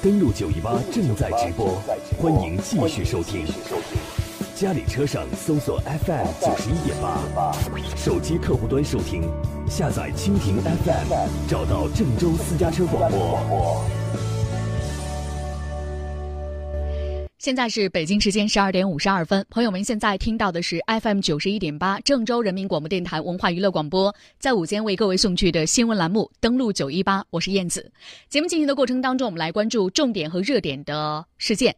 登录九一八正在直播，欢迎继续收听。家里车上搜索 FM 九十一点八，手机客户端收听，下载蜻蜓 FM，找到郑州私家车广播。现在是北京时间十二点五十二分，朋友们现在听到的是 FM 九十一点八郑州人民广播电台文化娱乐广播，在午间为各位送去的新闻栏目登录九一八，我是燕子。节目进行的过程当中，我们来关注重点和热点的事件。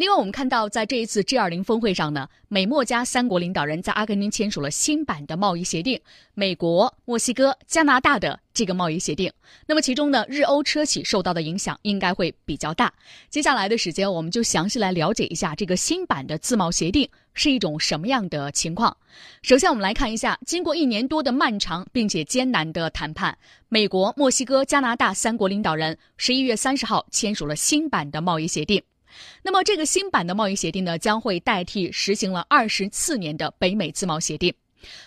另外，我们看到，在这一次 G20 峰会上呢，美墨加三国领导人在阿根廷签署了新版的贸易协定，美国、墨西哥、加拿大的这个贸易协定。那么，其中呢，日欧车企受到的影响应该会比较大。接下来的时间，我们就详细来了解一下这个新版的自贸协定是一种什么样的情况。首先，我们来看一下，经过一年多的漫长并且艰难的谈判，美国、墨西哥、加拿大三国领导人十一月三十号签署了新版的贸易协定。那么，这个新版的贸易协定呢，将会代替实行了二十四年的北美自贸协定。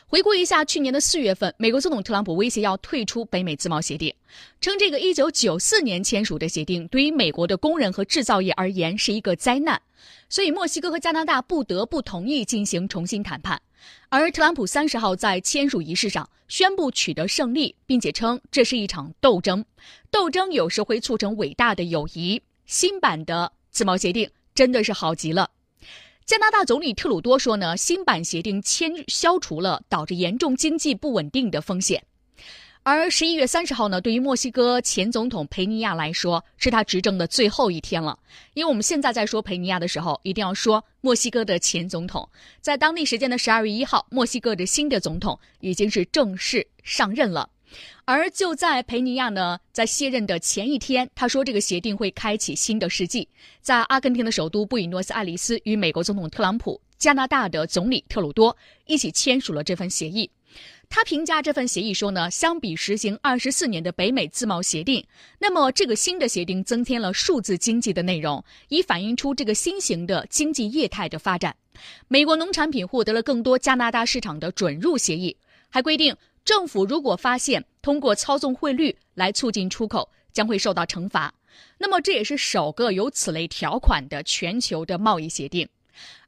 回顾一下，去年的四月份，美国总统特朗普威胁要退出北美自贸协定，称这个一九九四年签署的协定对于美国的工人和制造业而言是一个灾难，所以墨西哥和加拿大不得不同意进行重新谈判。而特朗普三十号在签署仪式上宣布取得胜利，并且称这是一场斗争，斗争有时会促成伟大的友谊。新版的。自贸协定真的是好极了。加拿大总理特鲁多说呢，新版协定签消除了导致严重经济不稳定的风险。而十一月三十号呢，对于墨西哥前总统佩尼亚来说，是他执政的最后一天了。因为我们现在在说佩尼亚的时候，一定要说墨西哥的前总统。在当地时间的十二月一号，墨西哥的新的总统已经是正式上任了。而就在佩尼亚呢，在卸任的前一天，他说这个协定会开启新的世纪。在阿根廷的首都布宜诺斯艾利斯，与美国总统特朗普、加拿大的总理特鲁多一起签署了这份协议。他评价这份协议说呢，相比实行二十四年的北美自贸协定，那么这个新的协定增添了数字经济的内容，以反映出这个新型的经济业态的发展。美国农产品获得了更多加拿大市场的准入协议，还规定。政府如果发现通过操纵汇率来促进出口，将会受到惩罚。那么这也是首个有此类条款的全球的贸易协定。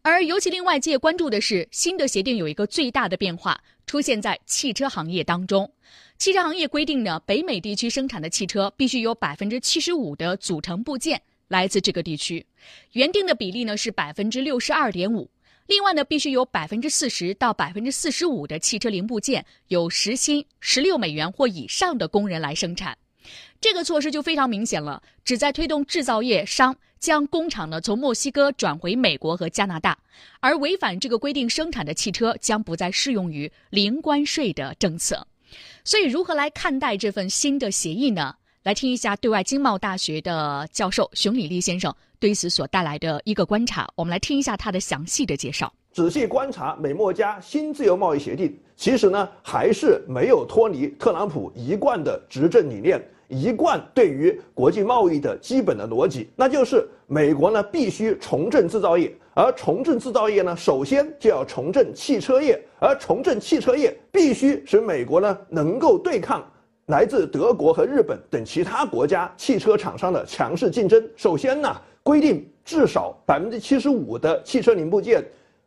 而尤其令外界关注的是，新的协定有一个最大的变化出现在汽车行业当中。汽车行业规定呢，北美地区生产的汽车必须有百分之七十五的组成部件来自这个地区，原定的比例呢是百分之六十二点五。另外呢，必须有百分之四十到百分之四十五的汽车零部件由时薪十六美元或以上的工人来生产。这个措施就非常明显了，旨在推动制造业商将工厂呢从墨西哥转回美国和加拿大，而违反这个规定生产的汽车将不再适用于零关税的政策。所以，如何来看待这份新的协议呢？来听一下对外经贸大学的教授熊礼立先生。对此所带来的一个观察，我们来听一下他的详细的介绍。仔细观察美墨加新自由贸易协定，其实呢还是没有脱离特朗普一贯的执政理念，一贯对于国际贸易的基本的逻辑，那就是美国呢必须重振制造业，而重振制造业呢，首先就要重振汽车业，而重振汽车业必须使美国呢能够对抗来自德国和日本等其他国家汽车厂商的强势竞争。首先呢。规定至少百分之七十五的汽车零部件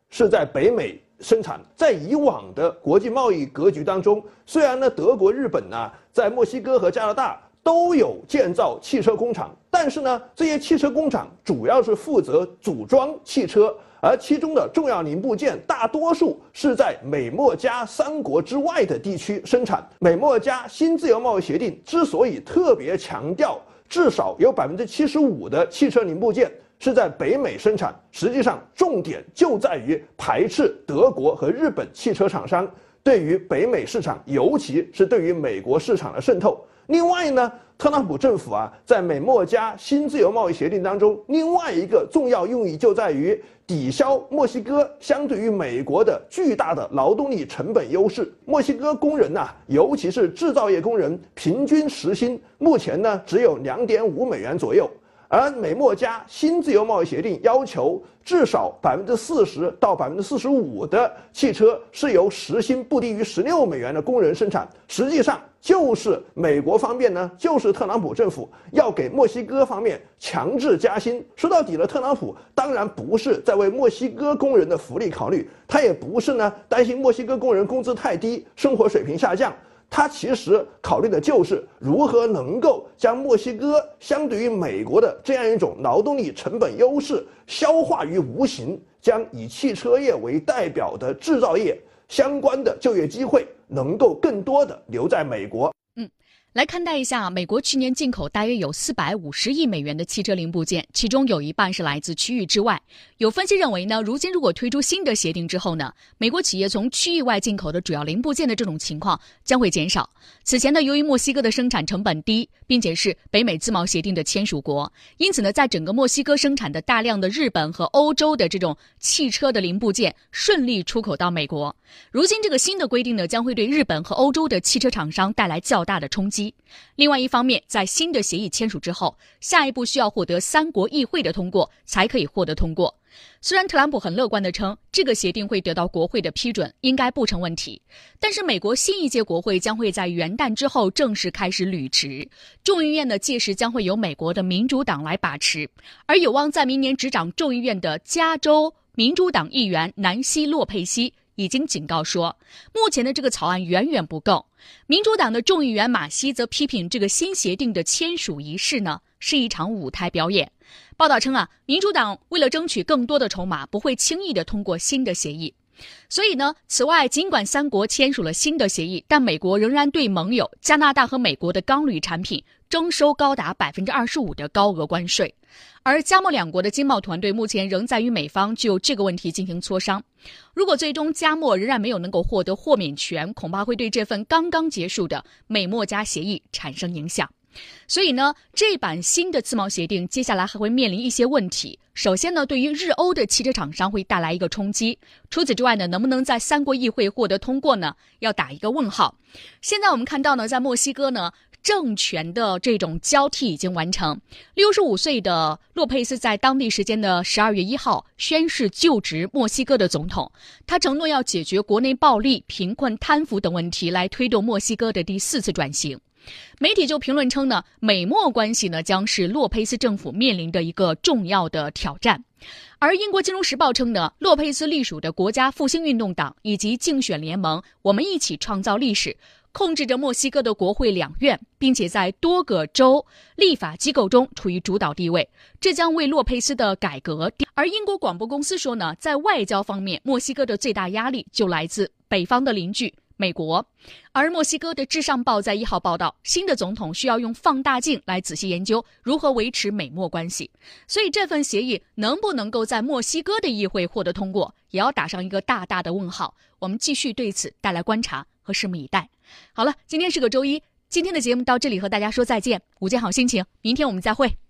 是在北美生产。在以往的国际贸易格局当中，虽然呢德国、日本呢在墨西哥和加拿大都有建造汽车工厂，但是呢这些汽车工厂主要是负责组装汽车，而其中的重要零部件大多数是在美墨加三国之外的地区生产。美墨加新自由贸易协定之所以特别强调。至少有百分之七十五的汽车零部件是在北美生产，实际上重点就在于排斥德国和日本汽车厂商对于北美市场，尤其是对于美国市场的渗透。另外呢，特朗普政府啊，在美墨加新自由贸易协定当中，另外一个重要用意就在于抵消墨西哥相对于美国的巨大的劳动力成本优势。墨西哥工人呐，尤其是制造业工人，平均时薪目前呢只有两点五美元左右，而美墨加新自由贸易协定要求至少百分之四十到百分之四十五的汽车是由时薪不低于十六美元的工人生产，实际上就是美国方面呢，就是特朗普政府要给墨西哥方面强制加薪。说到底了，特朗普当然不是在为墨西哥工人的福利考虑，他也不是呢担心墨西哥工人工资太低，生活水平下降。他其实考虑的就是如何能够将墨西哥相对于美国的这样一种劳动力成本优势消化于无形，将以汽车业为代表的制造业相关的就业机会能够更多的留在美国。嗯来看待一下，美国去年进口大约有四百五十亿美元的汽车零部件，其中有一半是来自区域之外。有分析认为呢，如今如果推出新的协定之后呢，美国企业从区域外进口的主要零部件的这种情况将会减少。此前呢，由于墨西哥的生产成本低，并且是北美自贸协定的签署国，因此呢，在整个墨西哥生产的大量的日本和欧洲的这种汽车的零部件顺利出口到美国。如今这个新的规定呢，将会对日本和欧洲的汽车厂商带来较大的冲击。另外一方面，在新的协议签署之后，下一步需要获得三国议会的通过才可以获得通过。虽然特朗普很乐观地称这个协定会得到国会的批准，应该不成问题，但是美国新一届国会将会在元旦之后正式开始履职，众议院呢届时将会由美国的民主党来把持，而有望在明年执掌众议院的加州民主党议员南希·洛佩西。已经警告说，目前的这个草案远远不够。民主党的众议员马西则批评这个新协定的签署仪式呢是一场舞台表演。报道称啊，民主党为了争取更多的筹码，不会轻易的通过新的协议。所以呢，此外，尽管三国签署了新的协议，但美国仍然对盟友加拿大和美国的钢铝产品征收高达百分之二十五的高额关税。而加墨两国的经贸团队目前仍在与美方就这个问题进行磋商。如果最终加墨仍然没有能够获得豁免权，恐怕会对这份刚刚结束的美墨加协议产生影响。所以呢，这版新的自贸协定接下来还会面临一些问题。首先呢，对于日欧的汽车厂商会带来一个冲击。除此之外呢，能不能在三国议会获得通过呢？要打一个问号。现在我们看到呢，在墨西哥呢。政权的这种交替已经完成。六十五岁的洛佩斯在当地时间的十二月一号宣誓就职墨西哥的总统。他承诺要解决国内暴力、贫困、贪腐等问题，来推动墨西哥的第四次转型。媒体就评论称呢，美墨关系呢将是洛佩斯政府面临的一个重要的挑战。而英国金融时报称呢，洛佩斯隶属的国家复兴运动党以及竞选联盟“我们一起创造历史”。控制着墨西哥的国会两院，并且在多个州立法机构中处于主导地位，这将为洛佩斯的改革。而英国广播公司说呢，在外交方面，墨西哥的最大压力就来自北方的邻居美国。而墨西哥的《至上报》在一号报道，新的总统需要用放大镜来仔细研究如何维持美墨关系。所以，这份协议能不能够在墨西哥的议会获得通过，也要打上一个大大的问号。我们继续对此带来观察和拭目以待。好了，今天是个周一，今天的节目到这里和大家说再见。午间好心情，明天我们再会。